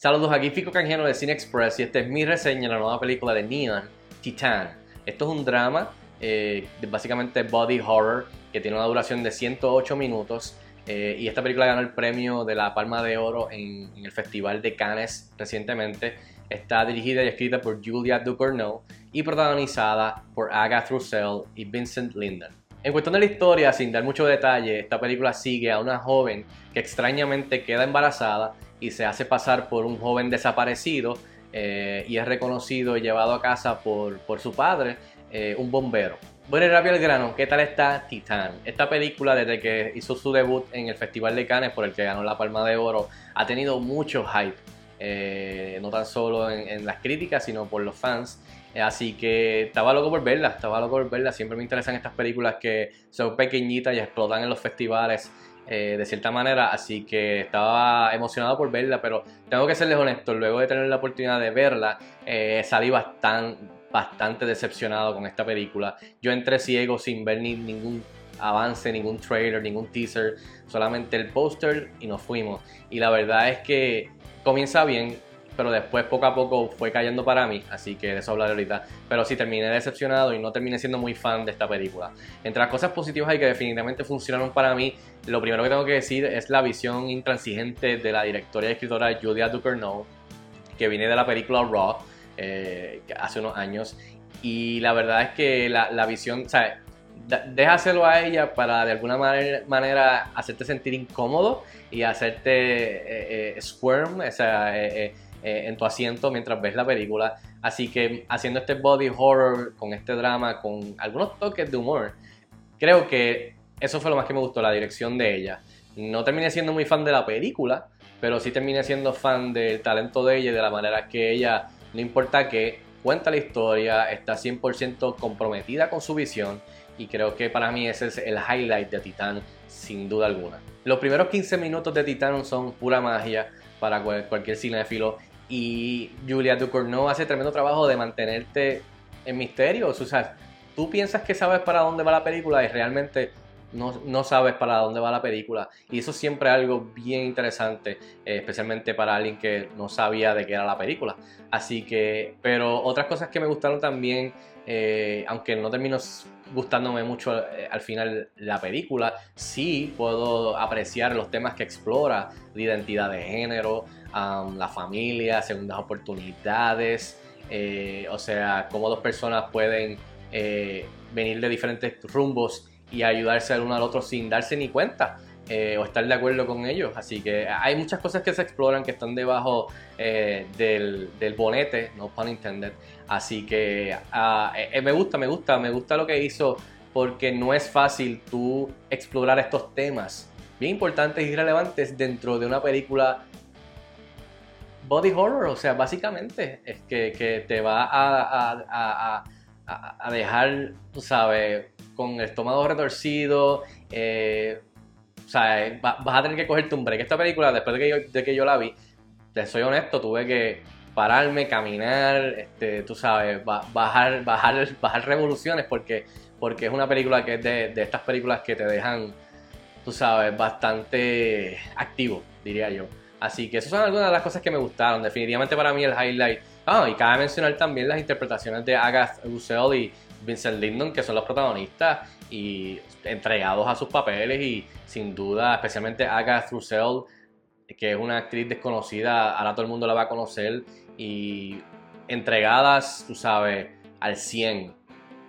Saludos, aquí Fico Canjeno de Cine Express y esta es mi reseña de la nueva película de Neon, Titan. Esto es un drama, eh, básicamente body horror, que tiene una duración de 108 minutos. Eh, y esta película ganó el premio de la Palma de Oro en, el Festival de Cannes recientemente. Está dirigida y escrita por Julia Ducournau y protagonizada por Agatha Russell y Vincent Linden. En cuestión de la historia, sin dar mucho detalle, esta película sigue a una joven que extrañamente queda embarazada y se hace pasar por un joven desaparecido eh, y es reconocido y llevado a casa por, su padre, eh, un bombero. Bueno, y rápido el grano, ¿qué tal está Titán? Esta película, desde que hizo su debut en el Festival de Cannes, por el que ganó la Palma de Oro, ha tenido mucho hype. Eh, no tan solo en, las críticas, sino por los fans. así que estaba loco por verla, estaba loco por verla. Siempre me interesan estas películas que son pequeñitas y explotan en los festivales. Eh, de cierta manera, así que estaba emocionado por verla, pero tengo que serles honesto, luego de tener la oportunidad de verla, eh, salí bastante, bastante decepcionado con esta película. Yo entré ciego sin ver ni, ningún avance, ningún trailer, ningún teaser, solamente el póster y nos fuimos. Y la verdad es que comienza bien, pero después poco a poco fue cayendo para mí, así que de eso hablaré ahorita. Pero sí terminé decepcionado y no terminé siendo muy fan de esta película. Entre las cosas positivas y que definitivamente funcionaron para mí, lo primero que tengo que decir es la visión intransigente de la directora y escritora Julia Ducournau, que viene de la película Raw eh, hace unos años. Y la verdad es que la, la visión, déjaselo a ella para de alguna manera, manera hacerte sentir incómodo y hacerte eh, eh, squirm, eh, en tu asiento mientras ves la película. Así que haciendo este body horror con este drama, con algunos toques de humor, creo que eso fue lo más que me gustó, la dirección de ella. No terminé siendo muy fan de la película, pero sí terminé siendo fan del talento de ella y de la manera que ella, no importa que cuenta la historia, está 100% comprometida con su visión y creo que para mí ese es el highlight de Titán sin duda alguna. Los primeros 15 minutos de Titán son pura magia para cualquier cinéfilo y Julia Ducournau hace tremendo trabajo de mantenerte en misterio. O sea, tú piensas que sabes para dónde va la película y realmente no, sabes para dónde va la película. Y eso siempre es algo bien interesante, eh, especialmente para alguien que no sabía de qué era la película. Así que, pero otras cosas que me gustaron también, eh, aunque no terminó gustándome mucho eh, al final la película, sí puedo apreciar los temas que explora, la identidad de género, la familia, segundas oportunidades, eh, o sea, cómo dos personas pueden eh, venir de diferentes rumbos y ayudarse el uno al otro sin darse ni cuenta. Eh, o estar de acuerdo con ellos. Así que hay muchas cosas que se exploran que están debajo del, del, bonete, no pun intended. Así que ah, me gusta, me gusta, me gusta lo que hizo porque no es fácil tú explorar estos temas bien importantes y relevantes dentro de una película body horror, o sea, básicamente es que, te va a, dejar, tú sabes, con el estómago retorcido, eh, o sea, vas a tener que cogerte un break. Esta película, después de que yo, de que yo la vi, te soy honesto, tuve que pararme, caminar, este, tú sabes, bajar, bajar, bajar revoluciones porque, porque es una película que es de, de estas películas que te dejan, tú sabes, bastante activo, diría yo. Así que esas son algunas de las cosas que me gustaron. Definitivamente para mí el highlight. Ah, y cabe mencionar también las interpretaciones de Agatha Russell y Vincent Lindon, que son los protagonistas y entregados a sus papeles. Y sin duda, especialmente Agatha Russell, que es una actriz desconocida, ahora todo el mundo la va a conocer. Y entregadas, tú sabes, al 100.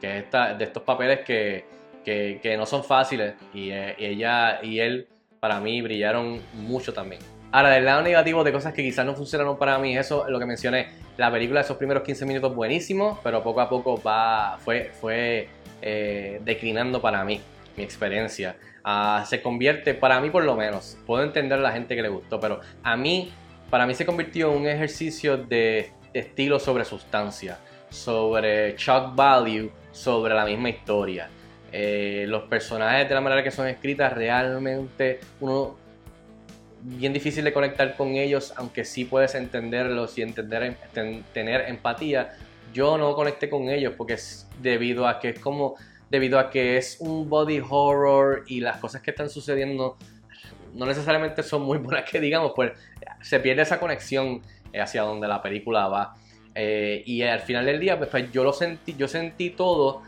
Que es de estos papeles que, que, no son fáciles. y eh, ella y él, para mí, brillaron mucho también. Ahora, del lado negativo de cosas que quizás no funcionaron para mí, eso es lo que mencioné. La película, esos primeros 15 minutos buenísimos, pero poco a poco va, fue, fue eh, declinando para mí, mi experiencia. Ah, se convierte, para mí por lo menos, puedo entender a la gente que le gustó, pero a mí, para mí se convirtió en un ejercicio de estilo sobre sustancia, sobre shock value, sobre la misma historia. Eh, los personajes de la manera que son escritas realmente uno bien difícil de conectar con ellos, aunque sí puedes entenderlos y entender, tener empatía. Yo no conecté con ellos porque es debido a que es como, debido a que es un body horror y las cosas que están sucediendo no necesariamente son muy buenas que digamos, pues se pierde esa conexión hacia donde la película va. Eh, y al final del día, pues, pues, yo lo sentí, yo sentí todo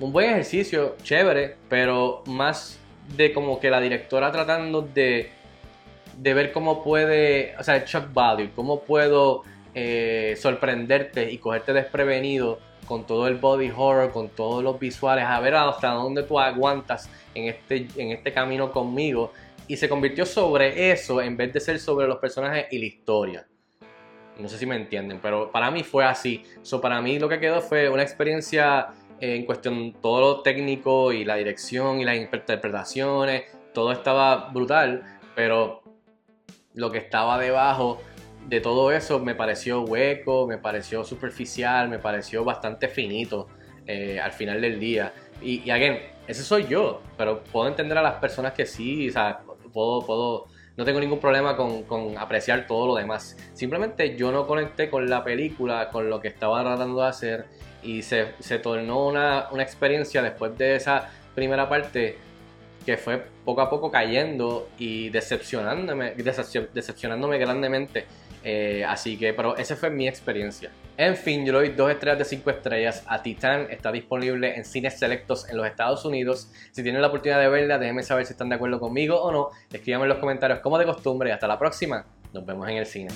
un buen ejercicio, chévere, pero más de como que la directora tratando de, de ver cómo puede, o sea, el shock cómo puedo eh, sorprenderte y cogerte desprevenido con todo el body horror, con todos los visuales, a ver hasta dónde tú aguantas en este, en este camino conmigo. Y se convirtió sobre eso en vez de ser sobre los personajes y la historia. No sé si me entienden, pero para mí fue así. So, para mí lo que quedó fue una experiencia eh, en cuestión todo lo técnico y la dirección y las interpretaciones. Todo estaba brutal, pero lo que estaba debajo de todo eso me pareció hueco, me pareció superficial, me pareció bastante finito eh, al final del día. Y, y again, ese soy yo, pero puedo entender a las personas que sí, o sea, puedo, puedo no tengo ningún problema con, apreciar todo lo demás. Simplemente yo no conecté con la película, con lo que estaba tratando de hacer y se, tornó una, experiencia después de esa primera parte que fue poco a poco cayendo y decepcionándome, decepcionándome grandemente. Eh, así que, pero esa fue mi experiencia. En fin, yo le doy 2 estrellas de 5 estrellas a Titan. Está disponible en cines selectos en los Estados Unidos. Si tienen la oportunidad de verla, déjenme saber si están de acuerdo conmigo o no. Escríbanme en los comentarios como de costumbre. Hasta la próxima. Nos vemos en el cine.